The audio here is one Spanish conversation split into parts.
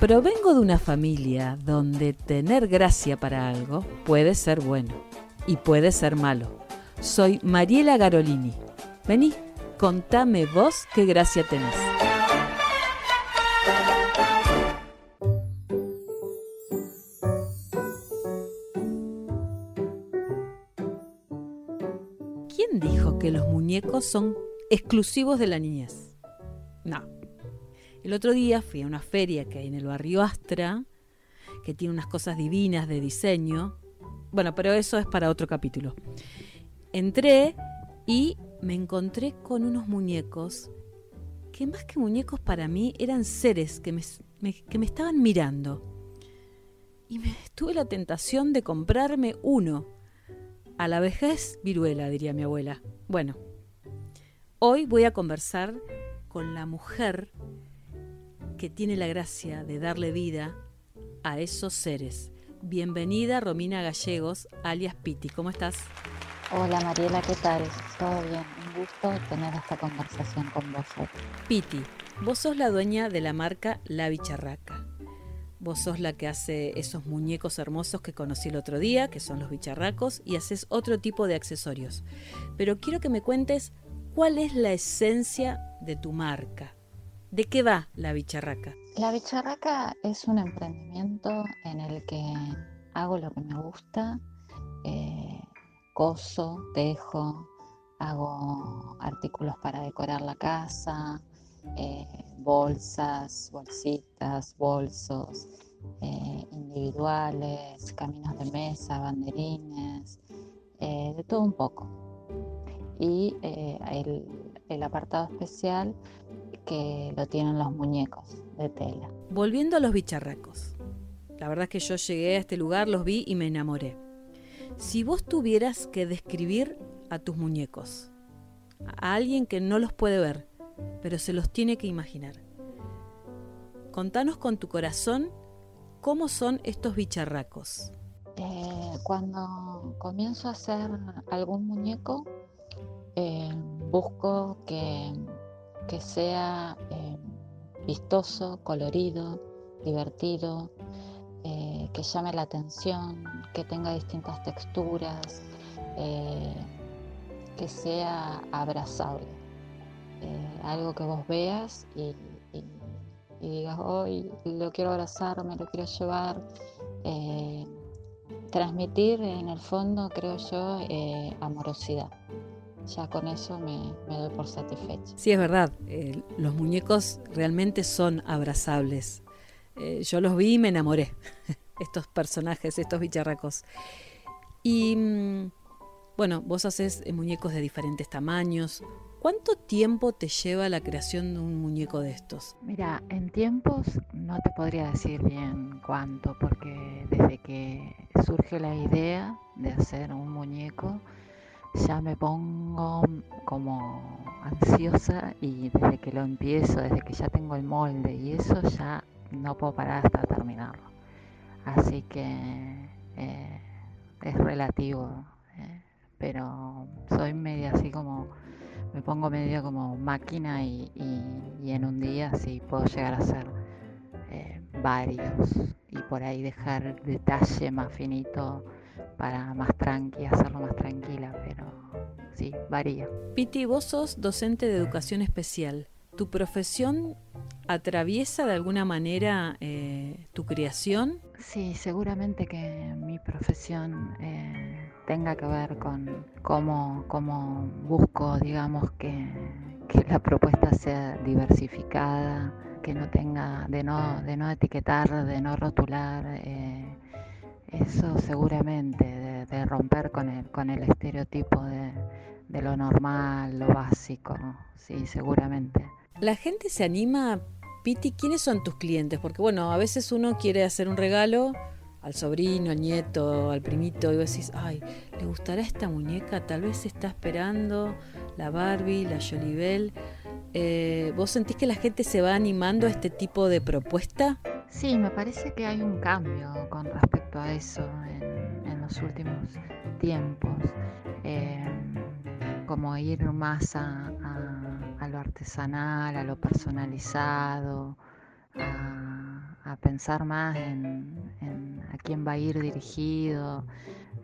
Provengo de una familia donde tener gracia para algo puede ser bueno y puede ser malo. Soy Mariela Garolini. Vení, contame vos qué gracia tenés. ¿Quién dijo que los muñecos son exclusivos de la niñez? No el otro día fui a una feria que hay en el barrio Astra, que tiene unas cosas divinas de diseño. Bueno, pero eso es para otro capítulo. Entré y me encontré con unos muñecos que más que muñecos para mí eran seres que me, que me estaban mirando. Y me tuve la tentación de comprarme uno. A la vejez viruela, diría mi abuela. Bueno, hoy voy a conversar con la mujer que tiene la gracia de darle vida a esos seres. Bienvenida Romina Gallegos, alias Piti. ¿Cómo estás? Hola Mariela, ¿qué tal? Todo bien, un gusto tener esta conversación con vos. Piti, vos sos la dueña de la marca La Bicharraca. Vos sos la que hace esos muñecos hermosos que conocí el otro día, que son los bicharracos, y haces otro tipo de accesorios. Pero quiero que me cuentes cuál es la esencia de tu marca. ¿De qué va la bicharraca? La bicharraca es un emprendimiento en el que hago lo que me gusta, eh, coso, tejo, hago artículos para decorar la casa, eh, bolsas, bolsitas, bolsos eh, individuales, caminos de mesa, banderines, de todo un poco. Y el, el apartado especial que lo tienen los muñecos de tela. Volviendo a los bicharracos. La verdad es que yo llegué a este lugar, los vi y me enamoré. Si vos tuvieras que describir a tus muñecos, a alguien que no los puede ver, pero se los tiene que imaginar, contanos con tu corazón cómo son estos bicharracos. Eh, cuando comienzo a hacer algún muñeco, eh, busco que que sea eh, vistoso, colorido, divertido, eh, que llame la atención, que tenga distintas texturas, que sea abrazable. algo que vos veas y, digas, hoy lo quiero abrazar, me lo quiero llevar. transmitir en el fondo, creo yo, amorosidad ya con eso me, doy por satisfecha. Sí, es verdad, eh, los muñecos realmente son abrazables. Eh, yo los vi y me enamoré, estos personajes, estos bicharracos. Y mm, bueno, vos haces eh, muñecos de diferentes tamaños. ¿Cuánto tiempo te lleva la creación de un muñeco de estos? Mira, en tiempos no te podría decir bien cuánto, porque desde que surge la idea de hacer un muñeco, ya me pongo como ansiosa y desde que lo empiezo, desde que ya tengo el molde y eso ya no puedo parar hasta terminarlo. Así que eh, es relativo, eh, pero soy media así como, me pongo medio como máquina y, en un día sí puedo llegar a hacer eh, varios y por ahí dejar detalle más finito para más tranqui, hacerlo más tranquila, pero varía. Piti, vos sos docente de educación especial. ¿Tu profesión atraviesa de alguna manera eh, tu creación? Sí, seguramente que mi profesión eh, tenga que ver con cómo, cómo busco, digamos, que, que, la propuesta sea diversificada, que no tenga, de no, de no etiquetar, de no rotular. Eh, eso seguramente, de, romper con el, con el estereotipo de, lo normal, lo básico, sí, seguramente. La gente se anima, Piti, ¿quiénes son tus clientes? Porque bueno, a veces uno quiere hacer un regalo al sobrino, al nieto, al primito, y vos decís, ay, ¿le gustará esta muñeca? Tal vez está esperando la Barbie, la Jolibel. Eh, ¿Vos sentís que la gente se va animando a este tipo de propuesta? Sí, me parece que hay un cambio con respecto a eso en, los últimos tiempos, em, como ir más a, a lo artesanal, a lo personalizado, a, pensar más en, a quién va a ir dirigido.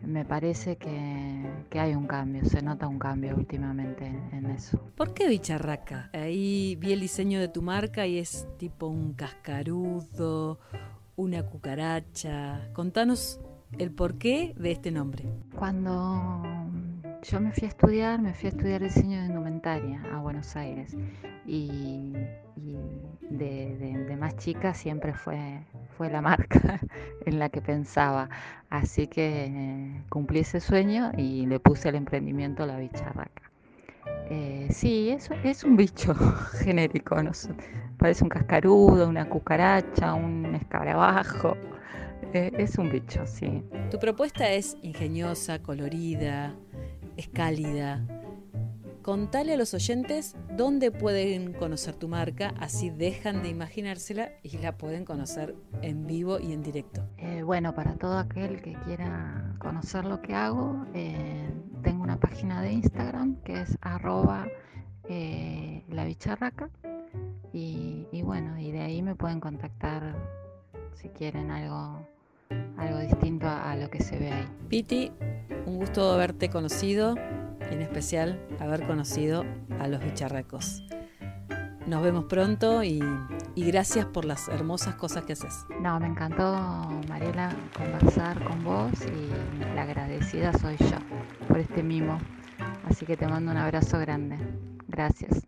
Me parece que, hay un cambio, se nota un cambio últimamente en eso. ¿Por qué bicharraca? Ahí vi el diseño de tu marca y es tipo un cascarudo, una cucaracha. Contanos el porqué de este nombre. Cuando yo me fui a estudiar, me fui a estudiar diseño de indumentaria a Buenos Aires y, de, más chica siempre fue, fue la marca en la que pensaba. Así que eh, cumplí ese sueño y le puse el emprendimiento La Bicharraca. Eh, sí, es, es un bicho genérico, ¿no? parece un cascarudo, una cucaracha, un escarabajo. Eh, es un bicho, sí. Tu propuesta es ingeniosa, colorida, es cálida. Contale a los oyentes dónde pueden conocer tu marca, así dejan de imaginársela y la pueden conocer en vivo y en directo. Eh, bueno, para todo aquel que quiera conocer lo que hago, eh, tengo una página de Instagram que es arroba eh, la bicharraca y, bueno, y de ahí me pueden contactar si quieren algo, algo distinto a lo que se ve ahí. Piti, un gusto haberte conocido y en especial haber conocido a los bicharracos. Nos vemos pronto y, gracias por las hermosas cosas que haces. No, me encantó, Mariela, conversar con vos y la agradecida soy yo por este mimo. Así que te mando un abrazo grande. Gracias.